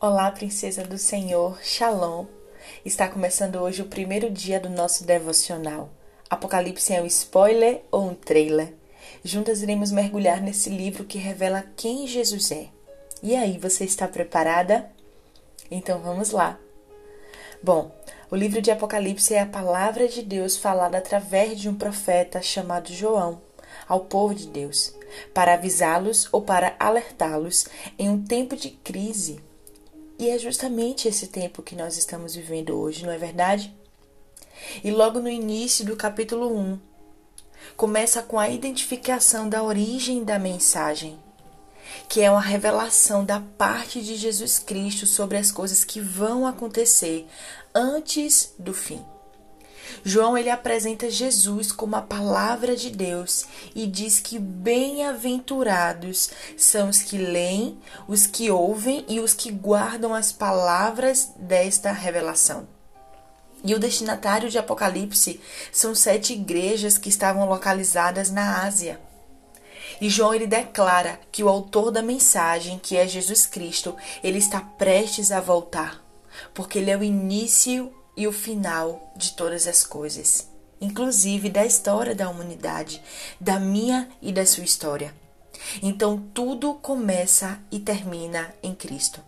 Olá, princesa do Senhor, Shalom. Está começando hoje o primeiro dia do nosso devocional. Apocalipse é um spoiler ou um trailer? Juntas iremos mergulhar nesse livro que revela quem Jesus é. E aí, você está preparada? Então vamos lá. Bom, o livro de Apocalipse é a palavra de Deus falada através de um profeta chamado João ao povo de Deus, para avisá-los ou para alertá-los em um tempo de crise e é justamente esse tempo que nós estamos vivendo hoje, não é verdade? E logo no início do capítulo 1, começa com a identificação da origem da mensagem, que é uma revelação da parte de Jesus Cristo sobre as coisas que vão acontecer antes do fim. João ele apresenta Jesus como a palavra de Deus e diz que bem-aventurados são os que leem, os que ouvem e os que guardam as palavras desta revelação. E o destinatário de Apocalipse são sete igrejas que estavam localizadas na Ásia. E João ele declara que o autor da mensagem, que é Jesus Cristo, ele está prestes a voltar, porque ele é o início e o final de todas as coisas, inclusive da história da humanidade, da minha e da sua história. Então tudo começa e termina em Cristo.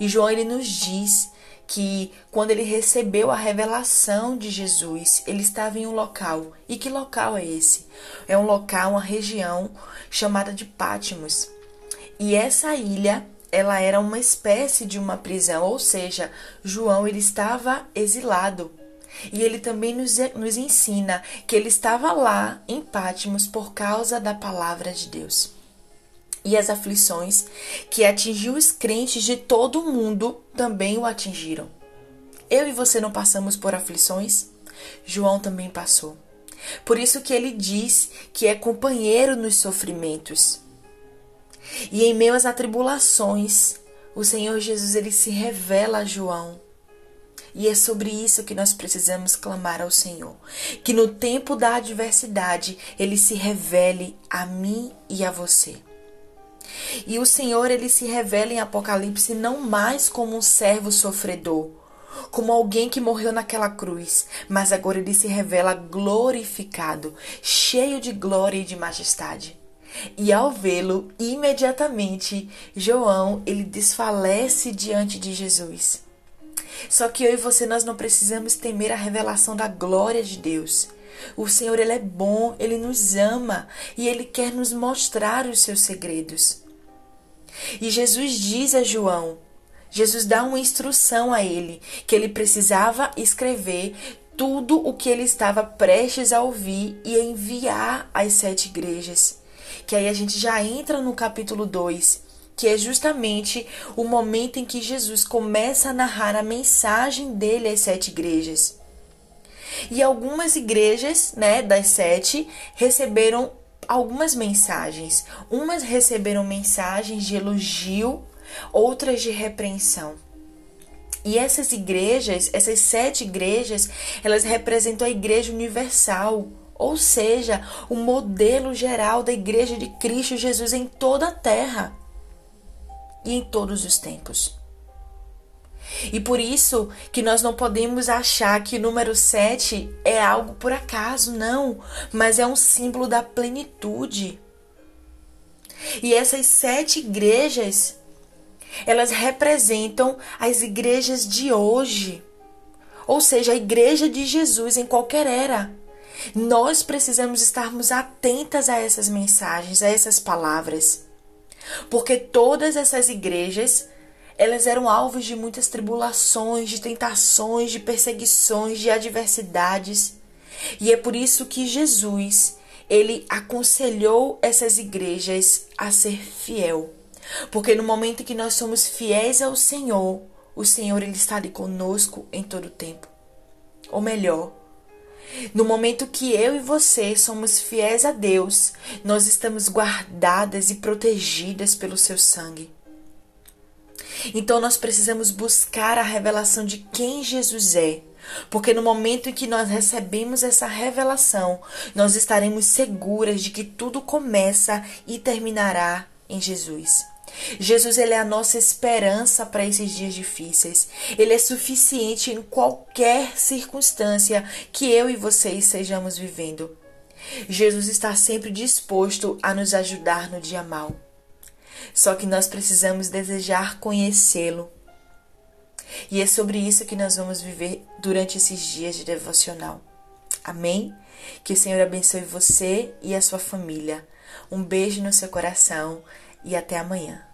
E João ele nos diz que quando ele recebeu a revelação de Jesus, ele estava em um local. E que local é esse? É um local, uma região chamada de Pátimos. E essa ilha ela era uma espécie de uma prisão, ou seja, João ele estava exilado. E ele também nos, nos ensina que ele estava lá em Pátimos por causa da palavra de Deus. E as aflições que atingiu os crentes de todo o mundo também o atingiram. Eu e você não passamos por aflições? João também passou. Por isso que ele diz que é companheiro nos sofrimentos. E em meio às atribulações, o Senhor Jesus ele se revela a João. E é sobre isso que nós precisamos clamar ao Senhor, que no tempo da adversidade ele se revele a mim e a você. E o Senhor ele se revela em Apocalipse não mais como um servo sofredor, como alguém que morreu naquela cruz, mas agora ele se revela glorificado, cheio de glória e de majestade. E ao vê-lo, imediatamente, João, ele desfalece diante de Jesus. Só que eu e você nós não precisamos temer a revelação da glória de Deus. O Senhor ele é bom, ele nos ama e ele quer nos mostrar os seus segredos. E Jesus diz a João, Jesus dá uma instrução a ele que ele precisava escrever tudo o que ele estava prestes a ouvir e enviar às sete igrejas que aí a gente já entra no capítulo 2, que é justamente o momento em que Jesus começa a narrar a mensagem dele às sete igrejas. E algumas igrejas, né, das sete, receberam algumas mensagens. Umas receberam mensagens de elogio, outras de repreensão. E essas igrejas, essas sete igrejas, elas representam a igreja universal, ou seja, o modelo geral da Igreja de Cristo Jesus em toda a terra e em todos os tempos. E por isso que nós não podemos achar que o número 7 é algo por acaso, não, mas é um símbolo da plenitude. E essas sete igrejas, elas representam as igrejas de hoje, ou seja, a igreja de Jesus em qualquer era. Nós precisamos estarmos atentas a essas mensagens, a essas palavras. Porque todas essas igrejas, elas eram alvos de muitas tribulações, de tentações, de perseguições, de adversidades. E é por isso que Jesus, ele aconselhou essas igrejas a ser fiel. Porque no momento que nós somos fiéis ao Senhor, o Senhor ele está ali conosco em todo o tempo. Ou melhor, no momento que eu e você somos fiéis a Deus, nós estamos guardadas e protegidas pelo seu sangue. Então nós precisamos buscar a revelação de quem Jesus é. Porque no momento em que nós recebemos essa revelação, nós estaremos seguras de que tudo começa e terminará em Jesus. Jesus ele é a nossa esperança para esses dias difíceis. Ele é suficiente em qualquer circunstância que eu e você estejamos vivendo. Jesus está sempre disposto a nos ajudar no dia mal. Só que nós precisamos desejar conhecê-lo. E é sobre isso que nós vamos viver durante esses dias de devocional. Amém? Que o Senhor abençoe você e a sua família. Um beijo no seu coração e até amanhã.